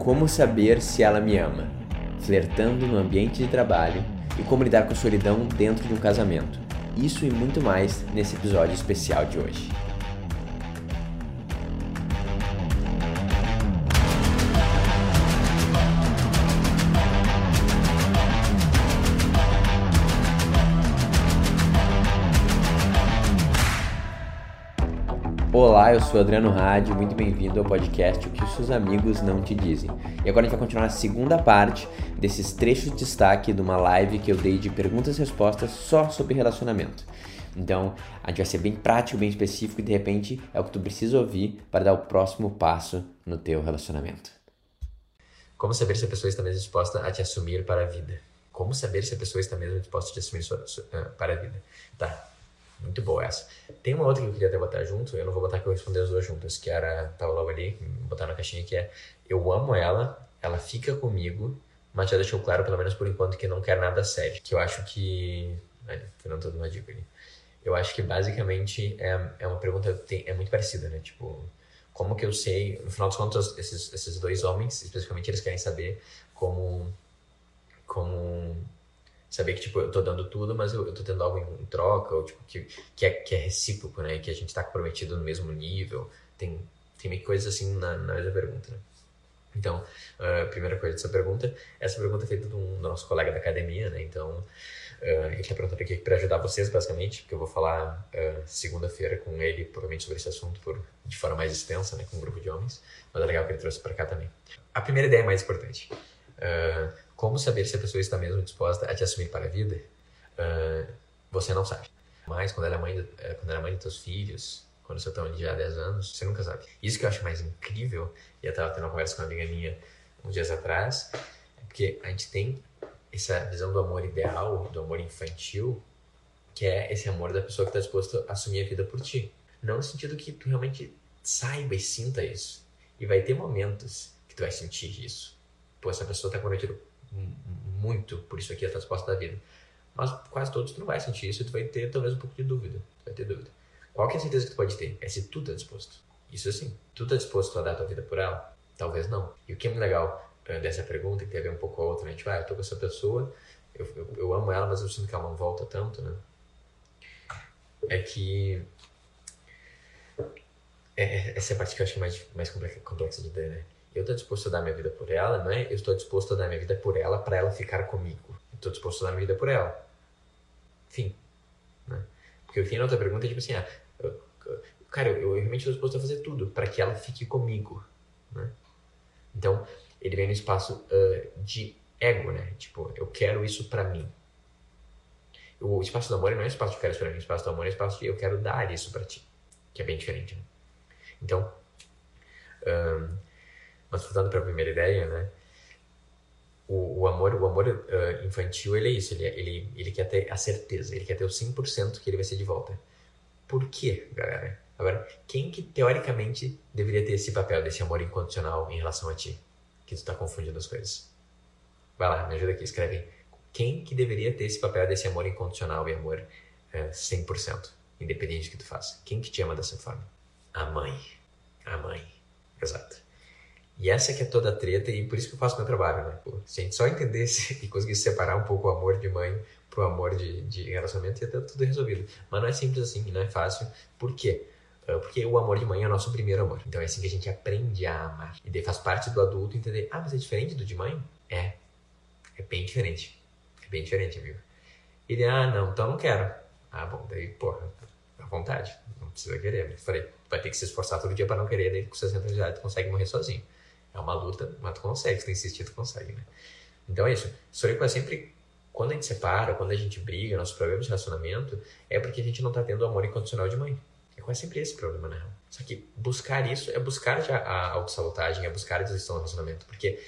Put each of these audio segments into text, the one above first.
Como saber se ela me ama, flertando no ambiente de trabalho e como lidar com solidão dentro de um casamento. Isso e muito mais nesse episódio especial de hoje. Sou Adriano Rádio, muito bem-vindo ao podcast O que os seus amigos não te dizem. E agora a gente vai continuar a segunda parte desses trechos de destaque de uma live que eu dei de perguntas e respostas só sobre relacionamento. Então, a gente vai ser bem prático, bem específico e de repente é o que tu precisa ouvir para dar o próximo passo no teu relacionamento. Como saber se a pessoa está mesmo disposta a te assumir para a vida? Como saber se a pessoa está mesmo disposta a te assumir uh, para a vida? Tá, muito boa essa. Tem uma outra que eu queria até botar junto, eu não vou botar que eu responder as duas juntas, que era, tava logo ali, botar na caixinha, que é eu amo ela, ela fica comigo, mas já deixou claro, pelo menos por enquanto, que não quer nada sério. Que eu acho que. Olha, Fernando dando uma dica ali. Eu acho que basicamente é, é uma pergunta tem, é muito parecida, né? Tipo, como que eu sei. No final dos contos, esses, esses dois homens, especificamente, eles querem saber como. Como saber que, tipo, eu tô dando tudo, mas eu, eu tô tendo algo em, em troca, ou, tipo, que, que, é, que é recíproco, né? Que a gente tá comprometido no mesmo nível. Tem, tem meio coisas assim na, na mesma pergunta, né? Então, a uh, primeira coisa dessa pergunta, essa pergunta é feita de um, do nosso colega da academia, né? Então, uh, ele está perguntando aqui para ajudar vocês, basicamente, porque eu vou falar uh, segunda-feira com ele, provavelmente, sobre esse assunto por, de forma mais extensa, né? Com um grupo de homens. Mas é legal que ele trouxe para cá também. A primeira ideia é mais importante. Uh, como saber se a pessoa está mesmo disposta a te assumir para a vida? Uh, você não sabe. Mas quando ela é mãe, de, eh, quando ela é mãe dos teus filhos, quando você está já há 10 anos, você nunca sabe. Isso que eu acho mais incrível, e eu estava tendo uma conversa com uma amiga minha uns dias atrás, é porque a gente tem essa visão do amor ideal, do amor infantil, que é esse amor da pessoa que está disposta a assumir a vida por ti. Não no sentido que tu realmente saiba e sinta isso. E vai ter momentos que tu vai sentir isso. Pô, essa pessoa está comprometida muito por isso aqui, a resposta da vida. Mas quase todos tu não vai sentir isso e tu vai ter talvez um pouco de dúvida. Tu vai ter dúvida. Qual que é a certeza que tu pode ter? É se tu tá disposto. Isso sim. Tu tá disposto a dar tua vida por ela? Talvez não. E o que é muito legal dessa pergunta, que tem a ver um pouco com a outra, né? Tipo, ah, eu tô com essa pessoa, eu, eu, eu amo ela, mas eu sinto que ela não volta tanto, né? É que é, essa é a parte que eu acho mais, mais complexa, complexa de entender, né? Eu estou disposto a dar minha vida por ela, não é? Eu estou disposto a dar minha vida por ela para ela ficar comigo. Estou disposto a dar minha vida por ela. Fim. Né? Porque o na outra pergunta é tipo assim, ah, eu, cara, eu, eu realmente estou disposto a fazer tudo para que ela fique comigo. Né? Então, ele vem no espaço uh, de ego, né? Tipo, eu quero isso para mim. O espaço do amor não é espaço de eu quero isso pra mim. O espaço do amor é espaço de eu quero dar isso para ti. Que é bem diferente, né? Então, um, mas voltando para a primeira ideia, né? O, o amor, o amor uh, infantil, ele é isso, ele, ele, ele quer ter a certeza, ele quer ter o 100% que ele vai ser de volta. Por quê, galera? Agora, quem que teoricamente deveria ter esse papel desse amor incondicional em relação a ti? Que tu está confundindo as coisas. Vai lá, me ajuda aqui, escreve. Quem que deveria ter esse papel desse amor incondicional e amor uh, 100%, independente do que tu faça? Quem que te ama dessa forma? A mãe. A mãe. Exato. E essa que é toda a treta e por isso que eu faço meu trabalho, né? Pô, se a gente só entendesse e conseguisse separar um pouco o amor de mãe pro amor de, de relacionamento, ia ter tudo resolvido. Mas não é simples assim, não é fácil. Por quê? Ah, porque o amor de mãe é o nosso primeiro amor. Então é assim que a gente aprende a amar. E daí faz parte do adulto entender, ah, mas é diferente do de mãe? É. É bem diferente. É bem diferente, amigo. E daí, ah, não, então não quero. Ah, bom, daí, porra, à vontade. Não precisa querer. Eu falei, vai ter que se esforçar todo dia para não querer, daí com 60 anos de idade tu consegue morrer sozinho. É uma luta, mas tu consegue, se tu insistir, tu consegue, né? Então é isso. Sorico é sempre, quando a gente separa, quando a gente briga, nossos problemas de relacionamento, é porque a gente não tá tendo o amor incondicional de mãe. É quase sempre esse problema, né? Só que buscar isso é buscar já a autossabotagem, é buscar a desistão do relacionamento. Porque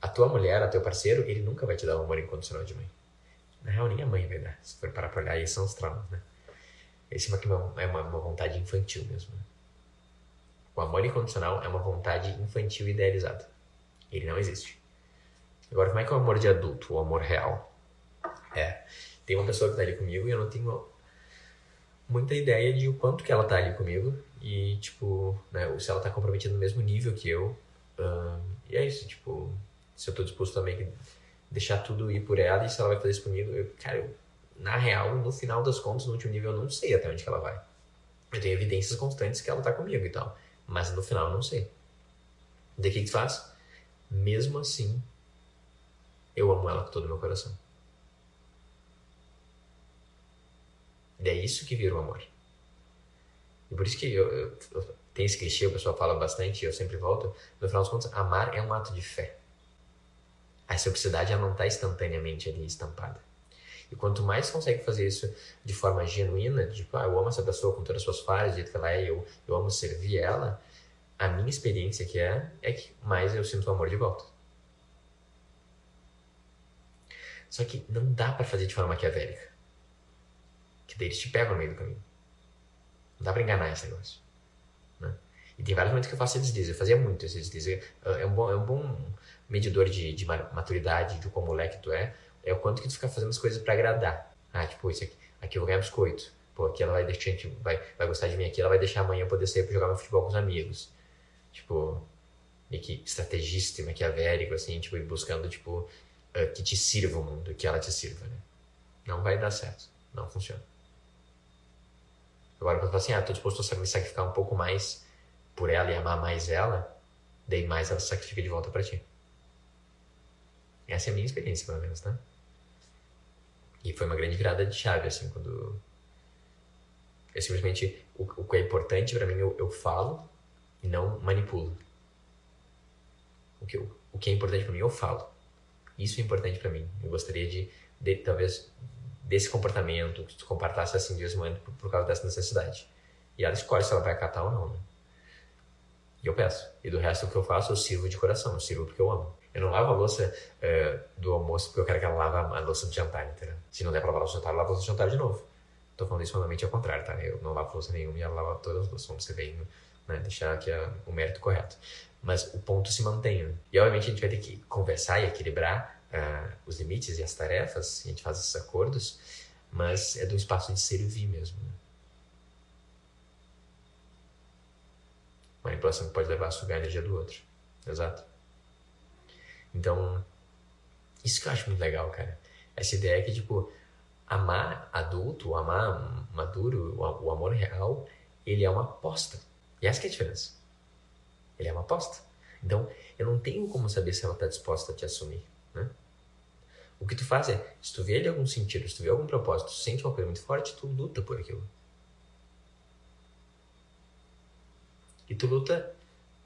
a tua mulher, a teu parceiro, ele nunca vai te dar o amor incondicional de mãe. Na real, nem a mãe vai dar. Se for parar pra olhar, aí são os traumas, né? Esse é uma, é uma, uma vontade infantil mesmo, né? O amor incondicional é uma vontade infantil idealizada. Ele não existe. Agora, como é que é o amor de adulto, o amor real? É, tem uma pessoa que está ali comigo e eu não tenho muita ideia de o quanto que ela está ali comigo e, tipo, né, se ela está comprometida no mesmo nível que eu e é isso, tipo, se eu tô disposto a meio que deixar tudo ir por ela e se ela vai fazer isso comigo, eu, cara, eu, na real, no final das contas, no último nível, eu não sei até onde que ela vai. Eu tenho evidências constantes que ela tá comigo e tal, mas no final não sei. O que que faz? Mesmo assim, eu amo ela com todo o meu coração. E é isso que vira o amor. E por isso que eu, eu, eu, tem esse clichê, o pessoal fala bastante, eu sempre volto. No final das contas, amar é um ato de fé. A reciprocidade ela não está instantaneamente ali estampada. E quanto mais consegue fazer isso de forma genuína, tipo, ah, eu amo essa pessoa com todas as suas falhas, do jeito que ela é, eu, eu amo servir ela, a minha experiência que é, é que mais eu sinto o amor de volta. Só que não dá para fazer de forma maquiavélica. Que daí eles te pegam no meio do caminho. Não dá pra enganar esse negócio. Né? E tem vários momentos que eu faço esse deslize. Eu fazia muito esse deslize. É um bom, é um bom medidor de, de maturidade, de como moleque tu é. É o quanto que tu fica fazendo as coisas para agradar. Ah, tipo, isso aqui, aqui eu vou ganhar biscoito. Pô, aqui ela vai deixar, vai, vai gostar de mim aqui, ela vai deixar amanhã eu poder sair pra jogar meu futebol com os amigos. Tipo, meio que estrategista, maquiavélico, assim, tipo, buscando, tipo, uh, que te sirva o mundo, que ela te sirva, né? Não vai dar certo. Não funciona. Agora, quando você fala assim, ah, tô disposto a me sacrificar um pouco mais por ela e amar mais ela, daí mais ela se sacrifica de volta para ti. Essa é a minha experiência, pelo menos, tá? E foi uma grande virada de chave, assim, quando. Eu simplesmente. O, o que é importante para mim, eu, eu falo e não manipulo. O que, o, o que é importante para mim, eu falo. Isso é importante para mim. Eu gostaria de, de talvez desse comportamento, que tu comportasse assim de vez em quando por, por, causa dessa necessidade. E ela escolhe se ela vai acatar ou não, né? E eu peço. E do resto, o que eu faço, eu sirvo de coração, eu sirvo porque eu amo. Eu não lavo a louça uh, do almoço porque eu quero que ela lave a louça do jantar, entendeu? Se não der pra lavar a louça do jantar, eu lavo a louça do jantar de novo. Tô falando isso normalmente ao contrário, tá? Eu não lavo louça nenhuma e ela lava todas as louças. Vamos ser bem, né? Deixar aqui a, o mérito correto. Mas o ponto se mantém. Né? E obviamente a gente vai ter que conversar e equilibrar uh, os limites e as tarefas, a gente faz esses acordos, mas é do espaço de servir mesmo. Né? Manipulação que pode levar a sugar a energia do outro. Exato. Então, isso que eu acho muito legal, cara. Essa ideia que, tipo, amar adulto, amar maduro, o amor real, ele é uma aposta. E essa é a diferença. Ele é uma aposta. Então, eu não tenho como saber se ela está disposta a te assumir, né? O que tu faz é, se tu vê ele algum sentido, se tu vê algum propósito, tu sente uma coisa muito forte, tu luta por aquilo. E tu luta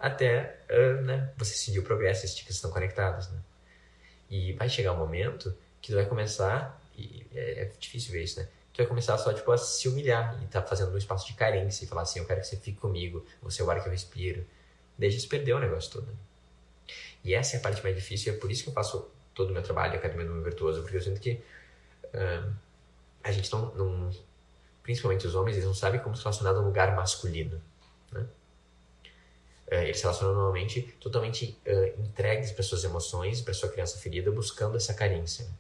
até uh, né, você seguir o progresso, esses tickets estão conectados. Né? E vai chegar um momento que tu vai começar, e é, é, difícil ver isso, né? Tu vai começar só tipo, a se humilhar e tá fazendo um espaço de carência e falar assim: eu quero que você fique comigo, você é o ar que eu respiro. Daí se perdeu o negócio todo. Né? E essa é a parte mais difícil e é por isso que eu faço todo o meu trabalho, a Academia do Meu Virtuoso, porque eu sinto que uh, a gente não, não, principalmente os homens, eles não sabem como se relacionar num lugar masculino, né? Uh, eles se relacionam normalmente totalmente uh, entregues para suas emoções, para sua criança ferida, buscando essa carência. Né?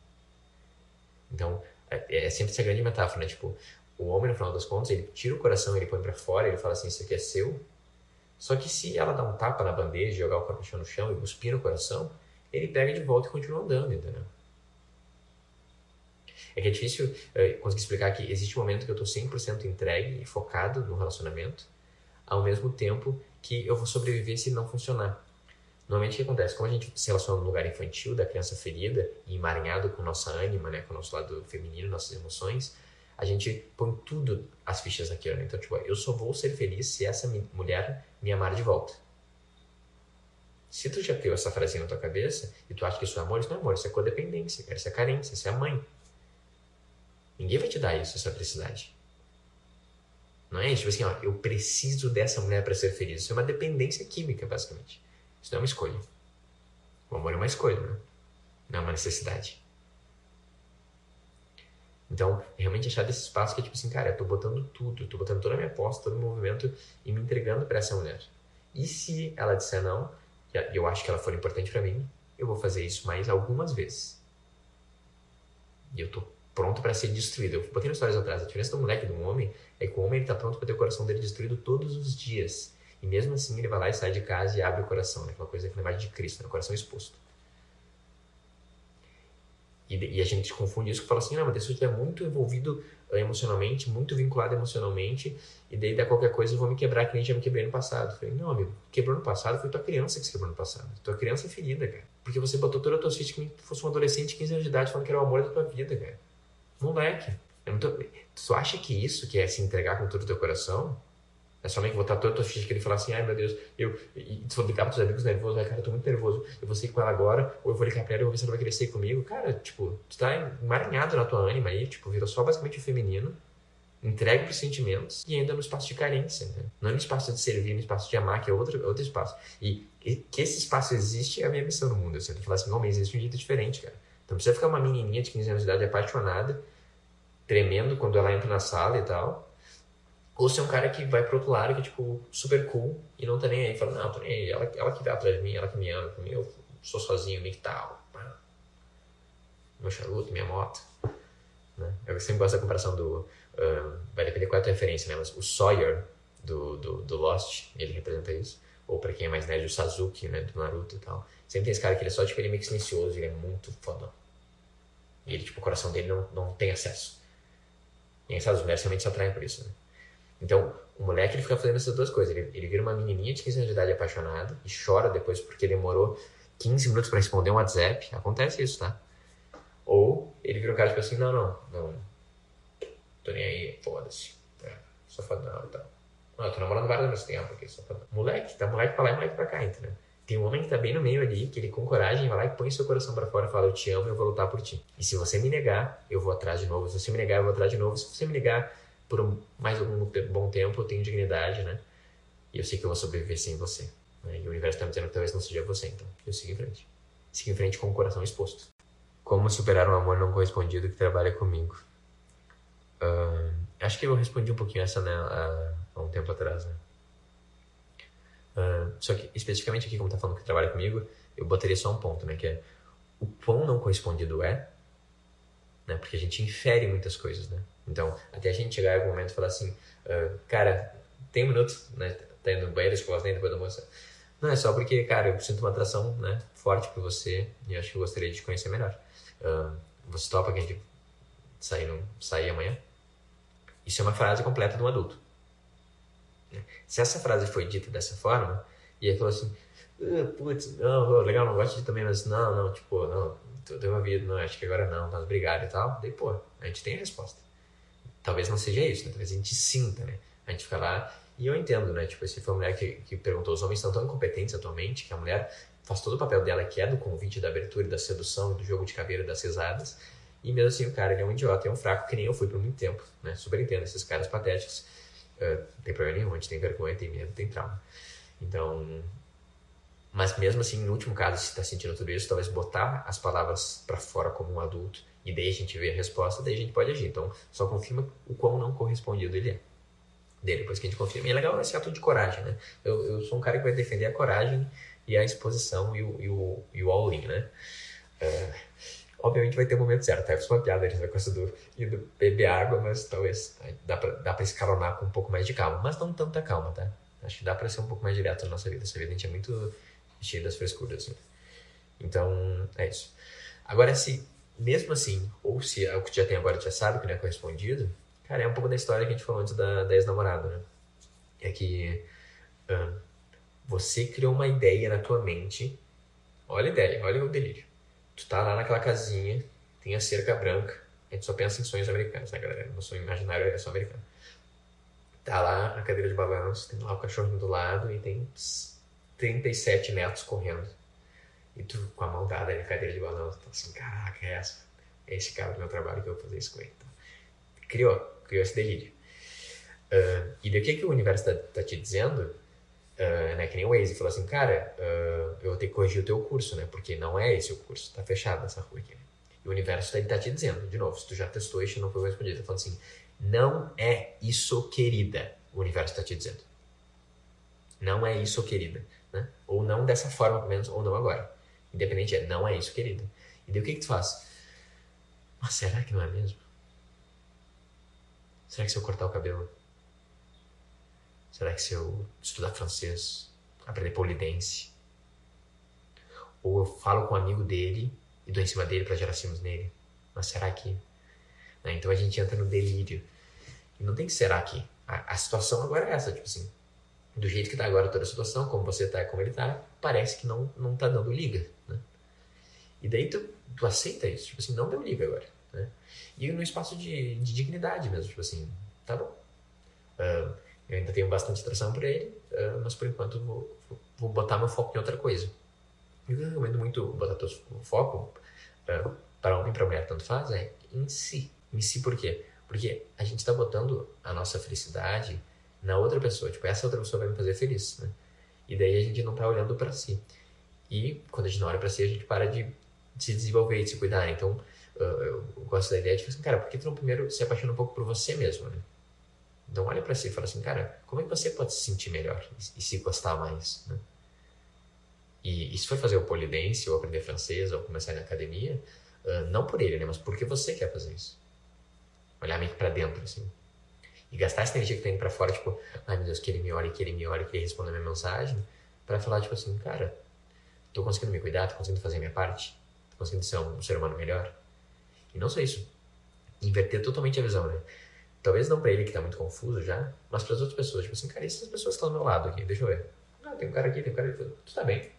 Então, é, é, sempre essa grande metáfora, né? Tipo, o homem, no final das contas, ele tira o coração, ele põe para fora, ele fala assim, isso aqui é seu. Só que se ela dá um tapa na bandeja, jogar o corpo no chão e cuspir no coração, ele pega de volta e continua andando, entendeu? É que é difícil é, conseguir explicar que existe um momento que eu estou 100% entregue e focado no relacionamento, ao mesmo tempo que eu vou sobreviver se não funcionar. Normalmente o que acontece? Como a gente se relaciona no lugar infantil, da criança ferida e emaranhado com nossa ânima, né, com o nosso lado feminino, nossas emoções, a gente põe tudo as fichas naquilo. Né? Então, tipo, eu só vou ser feliz se essa mulher me amar de volta. Se tu já criou essa frasinha na tua cabeça e tu acha que isso é amor, isso não é amor, isso é codependência, isso é carência, isso é mãe. Ninguém vai te dar isso, essa felicidade. Não é tipo assim, ó, eu preciso dessa mulher para ser feliz. Isso é uma dependência química, basicamente. Isso não é uma escolha. O amor é uma escolha, né? não é uma necessidade. Então, realmente achar desse espaço que é tipo assim, cara, eu tô botando tudo, eu tô botando toda a minha aposta, todo o movimento e me entregando para essa mulher. E se ela disser não, e eu acho que ela for importante para mim, eu vou fazer isso mais algumas vezes. E eu tô pronto para ser destruído. Eu botei no stories atrás, a diferença do moleque e do homem é que o homem ele tá pronto para ter o coração dele destruído todos os dias. E mesmo assim ele vai lá e sai de casa e abre o coração, né? aquela coisa, aquela imagem de Cristo, né? o coração exposto. E, e, a gente confunde isso com fala assim, não, mas se eu estiver muito envolvido eh, emocionalmente, muito vinculado emocionalmente, e daí dá qualquer coisa eu vou me quebrar, que nem já me quebrei no passado. Eu falei, não, amigo, quebrou no passado, foi tua criança que se quebrou no passado. Tua criança é ferida, cara. Porque você botou toda a tua ficha que fosse um adolescente de 15 anos de idade falando que era o amor da tua vida, cara. Moleque. É muito... Tu acha que isso, que é se entregar com todo o teu coração, é somente botar toda a tua ficha que ele falar assim, ai meu Deus, eu. E tu ligar pros amigos nervosos, ai cara, eu tô muito nervoso, eu vou sair com ela agora, ou eu vou ligar pra ela e vou ver se ela vai sair comigo. Cara, tipo, tu tá emaranhado na tua ânima aí, tipo, virou só basicamente o feminino, entregue pros sentimentos e ainda no espaço de carência, né? Não no espaço de servir, no espaço de amar, que é outro, outro espaço. E, e que esse espaço existe é a minha missão no mundo. Eu sempre falo assim, homem, existe um jeito diferente, cara. Então precisa ficar uma menininha de 15 anos de idade apaixonada, tremendo quando ela entra na sala e tal ou ser um cara que vai pro outro lado, que é, tipo, super cool e não tá nem aí. Fala, não, tô nem aí. Ela, ela que vai atrás de mim, ela que me ama. Mim, eu sou sozinho, nem que tal. Meu charuto, minha moto. Né? Eu sempre gosto da comparação do... Uh, vai depender qual é a tua referência, né? Mas o Sawyer, do, do, do Lost, ele representa isso. Ou pra quem é mais nerd, o Sasuke, né? Do Naruto e tal. Sempre tem esse cara que ele é só, tipo, ele é meio que silencioso, ele é muito foda. E ele, tipo, o coração dele não, não tem acesso. E as mulheres realmente se atraem por isso, né? Então, o moleque ele fica fazendo essas duas coisas. Ele, ele vira uma menininha de 15 anos de idade apaixonada e chora depois porque demorou 15 minutos para responder um WhatsApp. Acontece isso, tá? Ou ele vira um cara tipo assim: não, não, não. Tô nem aí, foda-se. É, sou fodão e tal. Não, eu tô namorando vários anos tempo aqui, sou fodão. Moleque, tá moleque pra lá e moleque pra cá, entendeu? Tem um homem que tá bem no meio ali, que ele com coragem vai lá e põe seu coração para fora e fala: Eu te amo, eu vou lutar por ti. E se você me negar, eu vou atrás de novo. Se você me negar, eu vou atrás de novo. Se você me negar, por mais algum bom tempo eu tenho dignidade, né? E eu sei que eu vou sobreviver sem você. Né? E o universo está me dizendo que talvez não seja você, então eu sigo em frente. Sigo em frente com o coração exposto. Como superar um amor não correspondido que trabalha comigo? Uh, acho que eu respondi um pouquinho essa né, há, há um tempo atrás, né? Só que especificamente aqui, como tá falando que trabalha comigo, eu botaria só um ponto, né? Que é o quão não correspondido é, né? Porque a gente infere muitas coisas, né? Então, até a gente chegar em algum momento e falar assim, uh, cara, tem um minuto, né? Tá indo no banheiro, escovar nem depois da moça. Não, é só porque, cara, eu sinto uma atração, né? Forte por você e acho que eu gostaria de te conhecer melhor. Uh, você topa que a gente sair, no, sair amanhã? Isso é uma frase completa de um adulto. Se essa frase foi dita dessa forma, e ele falou assim, uh, putz, não, legal, não gosto de também, mas não, não, tipo, não, deu uma vida, não, acho que agora não, tá obrigado e tal. Daí, pô, a gente tem a resposta talvez não seja isso, né? Talvez a gente sinta, né? A gente fica lá e eu entendo, né? Tipo, se foi a mulher que, que perguntou, os homens estão tão incompetentes atualmente que a mulher faz todo o papel dela, que é do convite, da abertura, da sedução, do jogo de caveira, das cesadas. E mesmo assim o cara ele é um idiota, é um fraco, que nem eu fui por muito tempo, né? Super entendo esses caras patéticos. Não tem problema nenhum, a gente tem vergonha, tem medo, tem trauma. Então, mas mesmo assim, no último caso, se está sentindo tudo isso, talvez botar as palavras para fora como um adulto e daí a gente vê a resposta, daí a gente pode agir. Então, só confirma o quão não correspondido ele é. Daí, depois que a gente confirma. E é legal esse ato de coragem, né? Eu, eu sou um cara que vai defender a coragem e a exposição e o, e o, e o all-in, né? Uh, obviamente vai ter o um momento certo, tá? Eu fiz uma piada na coisa do, do beber água, mas talvez dá pra, dá pra escalonar com um pouco mais de calma. Mas não tanta calma, tá? Acho que dá pra ser um pouco mais direto na nossa vida. Essa vida a gente é muito cheio das frescuras, né? Então, é isso. Agora, se mesmo assim, ou se é o que já tem agora já sabe que não é correspondido, cara, é um pouco da história que a gente falou antes da, da ex-namorada, né? É que uh, você criou uma ideia na tua mente, olha a ideia, olha o delírio. Tu tá lá naquela casinha, tem a cerca branca, a gente só pensa em sonhos americanos, né, galera? No sonho imaginário é só americano. Tá lá a cadeira de balanço, tem lá o cachorrinho do lado e tem 37 netos correndo e tu com a mão dada na cadeira de balanço, tá assim, caraca, é essa. É esse cara do meu trabalho que eu vou fazer isso com ele. Então, criou, criou esse delírio. Uh, e do que, que o universo tá, tá te dizendo, uh, né, que nem o Waze, falou assim, cara, uh, eu vou ter que corrigir o teu curso, né, porque não é esse o curso, tá fechado essa rua aqui. E o universo tá, tá te dizendo, de novo, se tu já testou isso não foi respondido, tá falando assim, não é isso, querida, o universo tá te dizendo. Não é isso, querida. Né? Ou não dessa forma, pelo menos, ou não agora. Independente é, não é isso, querido. E daí o que, que tu faz? Mas será que não é mesmo? Será que se eu cortar o cabelo, Será que se eu estudar francês, aprender polidense, ou eu falo com um amigo dele e dou em cima dele para gerar ciúmes nele? Mas será que. Né? Então a gente entra no delírio. E não tem que será que. A, a situação agora é essa, tipo assim. Do jeito que tá agora toda a situação, como você tá, como ele tá, parece que não, não tá dando liga, né? E daí tu, tu aceita isso, tipo assim, não deu liga agora, né? E no espaço de, de dignidade mesmo, tipo assim, tá bom. Uh, eu ainda tenho bastante atração por ele, uh, mas por enquanto vou, vou botar meu foco em outra coisa. E eu recomendo muito botar teu foco, uh, para homem e para mulher, tanto faz, é em si. Em si por quê? Porque a gente está botando a nossa felicidade na outra pessoa. Tipo, essa outra pessoa vai me fazer feliz, né? E daí a gente não está olhando para si. E quando a gente não olha para si, a gente para de se desenvolver, de se cuidar. Então, eu gosto da ideia de, assim, cara, por que tu não primeiro se apaixona um pouco por você mesmo, né? Então olha para si e fala assim, cara, como é que você pode se sentir melhor e, se gostar mais, né? E, e se for fazer o polidense, ou aprender francês, ou começar na academia, uh, não por ele, né? Mas porque você quer fazer isso. Olhar meio que pra dentro, assim. E gastar essa energia que tá indo pra fora, tipo, ai meu Deus, que ele me olhe, que ele me olhe, que ele responda a minha mensagem, para falar, tipo assim, cara, tô conseguindo me cuidar, tô conseguindo fazer a minha parte, tô conseguindo ser um, um ser humano melhor. E não só isso, inverter totalmente a visão, né? Talvez não para ele que tá muito confuso já, mas para as outras pessoas. Tipo assim, cara, essas pessoas que estão do meu lado aqui, deixa eu ver. Ah, tem um cara aqui, tem um cara aqui. Tu tá bem,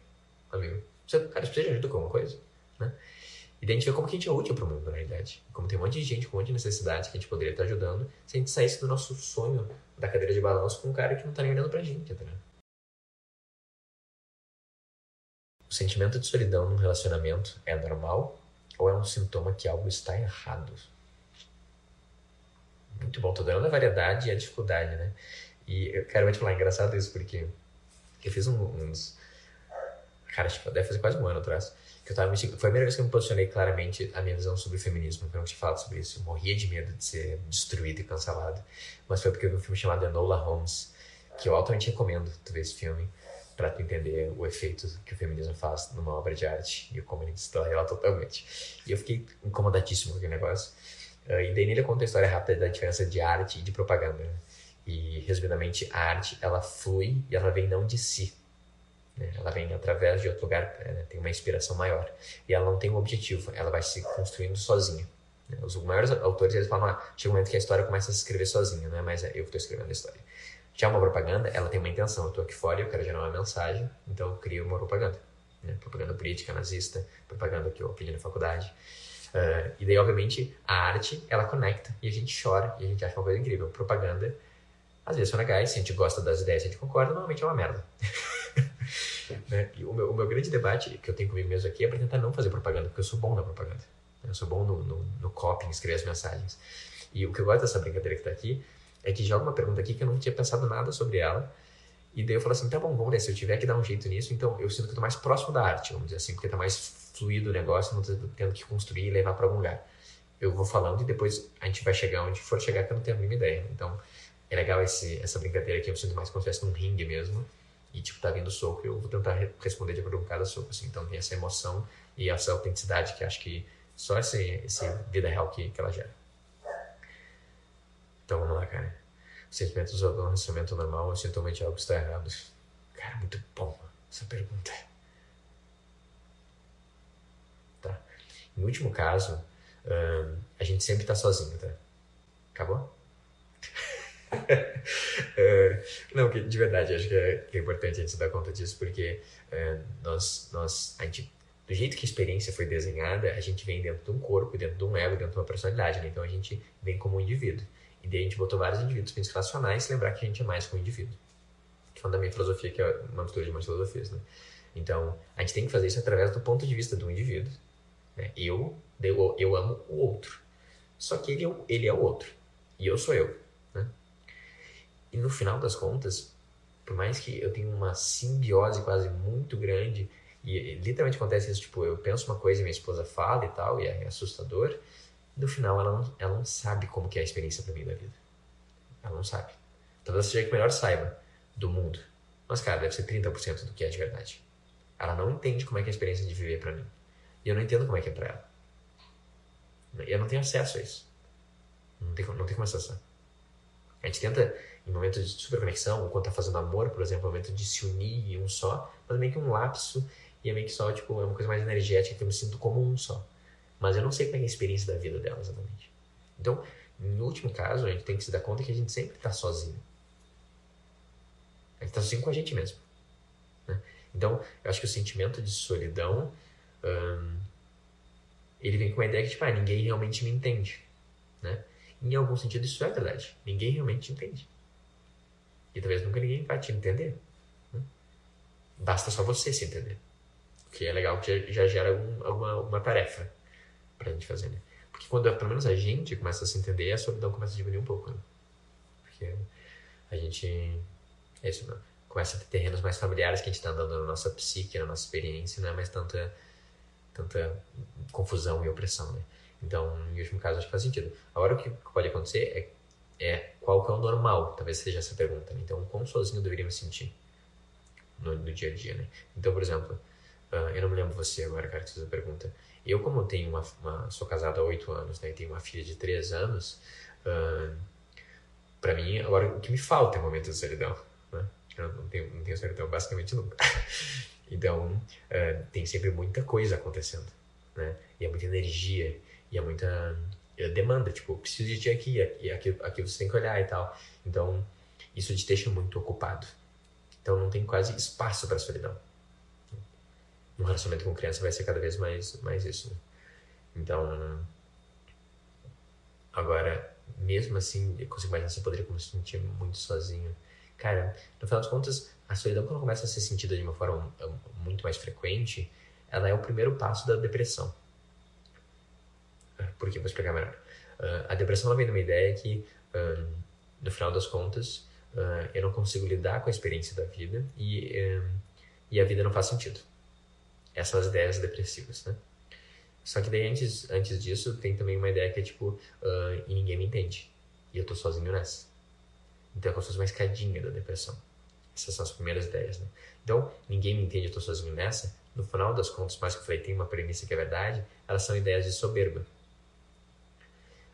amigo. Você, cara, você precisa de ajuda com alguma coisa, né? E daí a gente vê como que a gente é útil pro mundo, na realidade. Como tem um monte de gente com um monte de necessidade que a gente poderia estar ajudando se a gente saísse do nosso sonho da cadeira de balanço com um cara que não tá nem olhando pra gente, entendeu? O sentimento de solidão num relacionamento é normal ou é um sintoma que algo está errado? Muito bom, tô dando a variedade e a dificuldade, né? E eu quero te falar, é engraçado isso, porque eu fiz um, uns. Cara, tipo, deve fazer quase um ano atrás. Que eu tava me... Foi a primeira vez que eu me posicionei claramente a minha visão sobre o feminismo. Eu não tinha falado sobre isso. Eu morria de medo de ser destruído e cancelado. Mas foi porque eu vi um filme chamado Enola Holmes, que eu altamente recomendo tu ver esse filme para tu entender o efeito que o feminismo faz numa obra de arte e como ele destrói ela totalmente. E eu fiquei incomodadíssimo com aquele negócio. Uh, e daí nele conta a história rápida da diferença de arte e de propaganda. E, resumidamente, a arte, ela flui e ela vem não de si. Né? Ela vem através de outro lugar, né? tem uma inspiração maior. E ela não tem um objetivo, ela vai se construindo sozinha. Né? Os maiores autores, eles falam, ah, chega um momento que a história começa a se escrever sozinha, não é mais eu que estou escrevendo a história. Já uma propaganda, ela tem uma intenção. Eu estou aqui fora e eu quero gerar uma mensagem, então eu crio uma propaganda. Né? Propaganda política, nazista, propaganda que eu aprendi na faculdade. Uh, e daí, obviamente, a arte, ela conecta e a gente chora e a gente acha uma coisa incrível. Propaganda, às vezes são legais, se a gente gosta das ideias, se a gente concorda, normalmente é uma merda. né? O meu, o meu grande debate que eu tenho comigo mesmo aqui é para tentar não fazer propaganda, porque eu sou bom na propaganda. Eu sou bom no, no, no copy, em escrever as mensagens. E o que eu gosto dessa brincadeira que tá aqui é que joga uma pergunta aqui que eu não tinha pensado nada sobre ela. E daí eu falo assim, tá bom, vamos ver, se eu tiver que dar um jeito nisso, então eu sinto que eu tô mais próximo da arte, vamos dizer assim, porque tá mais fluido o negócio, não tendo que construir e levar para algum lugar. Eu vou falando e depois a gente vai chegar onde for chegar que eu não tenho a mínima ideia. Então, é legal esse, essa brincadeira aqui, eu sinto mais fosse num ringue mesmo. E, tipo, tá vindo soco eu vou tentar responder de acordo com cada soco, assim. Então, tem essa emoção e essa autenticidade que acho que só esse, esse vida real que, que ela gera. Então, vamos lá, cara. Sentimentos do relacionamento normal ou sintoma de algo está errado? Cara, muito bom essa pergunta. No último caso, a gente sempre está sozinho, tá? Acabou? uh, não, de verdade, acho que é, que é, importante a gente se dar conta disso, porque uh, nós, nós, a gente, do jeito que a experiência foi desenhada, a gente vem dentro de um corpo, dentro de um ego, dentro de uma personalidade, né? Então a gente vem como um indivíduo. E daí a gente botou vários indivíduos para relacionar e lembrar que a gente é mais que um indivíduo. Falando da minha filosofia, que é uma mistura de muitas filosofias, né? Então, a gente tem que fazer isso através do ponto de vista do indivíduo, né? Eu, eu, eu amo o outro. Só que ele, é ele é o outro. E eu sou eu. Né? E no final das contas, por mais que eu tenha uma simbiose quase muito grande, e literalmente acontece isso, tipo, eu penso uma coisa e minha esposa fala e tal, e é assustador, no final ela não, ela não sabe como que é a experiência para mim da vida. Ela não sabe. Talvez seja que melhor saiba do mundo. Mas, cara, deve ser 30% do que é de verdade. Ela não entende como é que é a experiência de viver para mim. E eu não entendo como é que é pra ela. Eu não tenho acesso a isso. Não tem, não tem como acessar. A gente tenta, em momentos de superconexão, quando tá fazendo amor, por exemplo, momento de se unir em um só, mas meio que um lapso e é meio que só, tipo, é uma coisa mais energética que eu me sinto como um só. Mas eu não sei como é a experiência da vida dela exatamente. Então, no último caso, a gente tem que se dar conta que a gente sempre tá sozinho. A gente tá sozinho com a gente mesmo. Né? Então, eu acho que o sentimento de solidão, hum, ele vem com a ideia que, tipo, ah, ninguém realmente me entende. Né? Em algum sentido, isso é verdade. Ninguém realmente te entende. E talvez nunca ninguém vai te entender. Né? Basta só você se entender. O que é legal, que já, já gera algum, alguma uma tarefa pra gente fazer, né? Porque quando, pelo menos, a gente começa a se entender, a solidão começa a diminuir um pouco, né? Porque a gente... É isso, né? Começa a ter terrenos mais familiares que a gente tá andando na nossa psique, na nossa experiência, não é mais tanta, tanta confusão e opressão, né? Então, em último caso, acho que faz sentido. Agora, o que pode acontecer é, é qual que é o normal, talvez seja essa pergunta. Né? Então, quão sozinho deveria me sentir no, no, dia a dia, né? Então, por exemplo, uh, eu não me lembro você agora, cara, que fez a pergunta. Eu, como tenho uma, uma, sou casado há oito anos, né, e tenho uma filha de três anos, uh, para mim, agora, o que me falta é momento de solidão, né? Eu não tenho, não tenho solidão basicamente nunca. então, uh, tem sempre muita coisa acontecendo, né? E é muita energia, e é muita é demanda, tipo, preciso de ti aqui, e aqui, aqui você tem que olhar e tal. Então, isso te deixa muito ocupado. Então, não tem quase espaço para solidão. Um relacionamento com criança vai ser cada vez mais, mais isso. Né? Então, agora, mesmo assim, eu consigo imaginar se eu poderia me sentir muito sozinho. Cara, no final das contas, a solidão, quando começa a ser sentida de uma forma muito mais frequente, ela é o primeiro passo da depressão. Por que? Vou explicar melhor. Uh, a depressão vem de uma ideia que, uh, no final das contas, uh, eu não consigo lidar com a experiência da vida e, e a vida não faz sentido. Essas são as ideias depressivas, né? Só que daí, antes, antes disso, tem também uma ideia que é tipo, e ninguém me entende. E eu tô sozinho nessa. Então é como se fosse uma escadinha da depressão. Essas são as primeiras ideias, né? Então, ninguém me entende, eu tô sozinho nessa. No final das contas, mais que eu falei, tem uma premissa que é verdade, elas são ideias de soberba.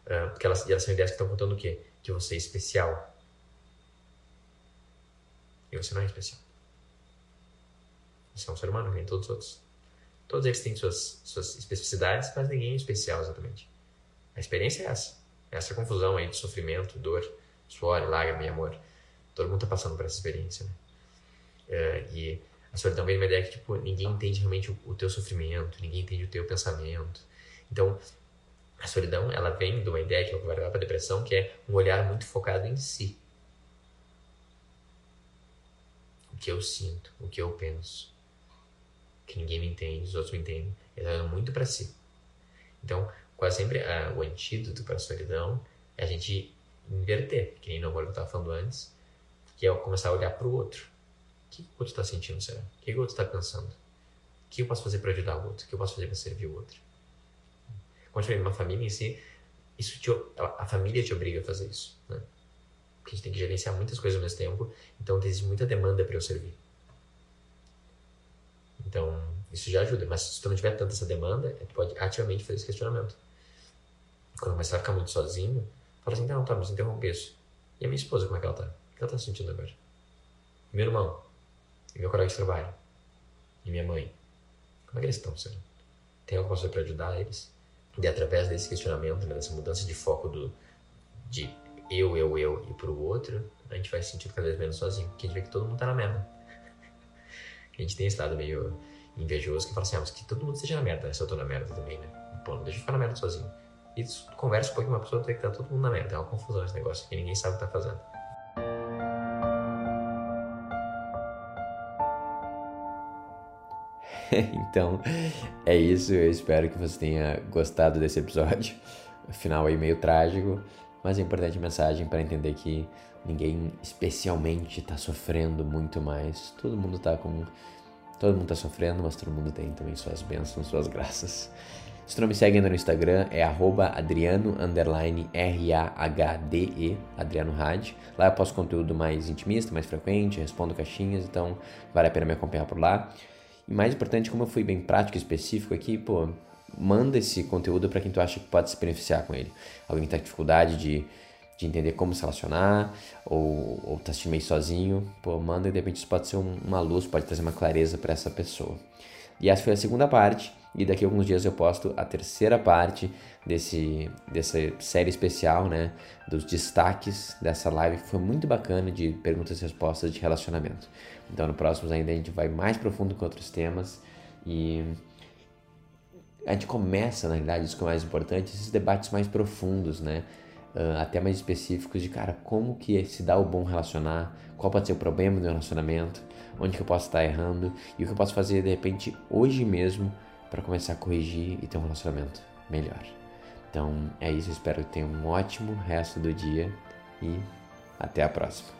Uh, porque elas, elas são ideias que estão contando o quê? Que você é especial. E você não é especial. Você é um ser humano, nem todos os outros. Todos eles têm suas, suas especificidades, mas ninguém é especial exatamente. A experiência é essa. Essa confusão aí de sofrimento, dor, suor, lágrima e amor. Todo mundo está passando por essa experiência, né? Uh, e a solidão vem uma ideia que, tipo, ninguém entende realmente o, o teu sofrimento, ninguém entende o teu pensamento. Então, a solidão, ela vem de uma ideia que vai levar para a depressão, que é um olhar muito focado em si. O que eu sinto, o que eu penso. Que ninguém me entende, os outros me entendem. Ele olha muito para si. Então, quase sempre ah, o antídoto para a solidão é a gente inverter, que nem que eu estava falando antes, que é começar a olhar para o outro. O que o outro está sentindo, será? O que o outro está pensando? O que eu posso fazer para ajudar o outro? O que eu posso fazer para servir o outro? Quando uma família em si, isso te, a, a, família te obriga a fazer isso, né? Porque a gente tem que gerenciar muitas coisas ao mesmo tempo, então tem muita demanda para eu servir. Então, isso já ajuda, mas se tu não tiver tanta essa demanda, pode ativamente fazer esse questionamento. Quando começar a ficar muito sozinho, fala assim, não, tá, mas interrompe isso. E a minha esposa, como é que ela tá? O que ela tá sentindo agora? Meu irmão? E meu colega de trabalho? E minha mãe? Como é que eles estão, senhor? Tem alguma coisa para ajudar eles? E através desse questionamento, né, dessa mudança de foco do, de eu, eu, eu e pro outro, a gente vai se sentir cada vez menos sozinho. Porque a gente vê que todo mundo tá na merda. A gente tem esse lado meio invejoso que fala assim, ah, mas que todo mundo esteja na merda? Se eu tô na merda também, né? Pô, não deixa eu ficar na merda sozinho. E conversa um pouco com uma pessoa, tem que tá todo mundo na merda. É uma confusão esse negócio, que ninguém sabe o que tá fazendo. então, é isso. Eu espero que você tenha gostado desse episódio. Final aí meio trágico, mas é importante mensagem para entender que ninguém especialmente está sofrendo muito mais. Todo mundo está com todo mundo tá sofrendo, mas todo mundo tem também suas bênçãos, suas graças. Se tu não me segue ainda no Instagram, é adriano, R-A-H-D-E, Adriano Had. Lá eu posto conteúdo mais intimista, mais frequente, respondo caixinhas, então vale a pena me acompanhar por lá. E mais importante, como eu fui bem prático e específico aqui, pô, manda esse conteúdo para quem tu acha que pode se beneficiar com ele. Alguém que tá com dificuldade de de entender como se relacionar, ou, ou tá se meio sozinho, pô, manda e de repente isso pode ser um, uma luz, pode trazer uma clareza para essa pessoa. E essa foi a segunda parte, e daqui a alguns dias eu posto a terceira parte desse, dessa série especial, né, dos destaques dessa live, que foi muito bacana de perguntas e respostas de relacionamento. Então no próximo ainda a gente vai mais profundo com outros temas e a gente começa, na realidade, isso que é mais importante, esses debates mais profundos, né? uh, até mais específicos de, cara, como que se dá o bom relacionar, qual pode ser o problema do relacionamento, onde que eu posso estar errando e o que eu posso fazer de repente hoje mesmo para começar a corrigir e ter um relacionamento melhor. Então é isso, espero que tenha um ótimo resto do dia e até a próxima.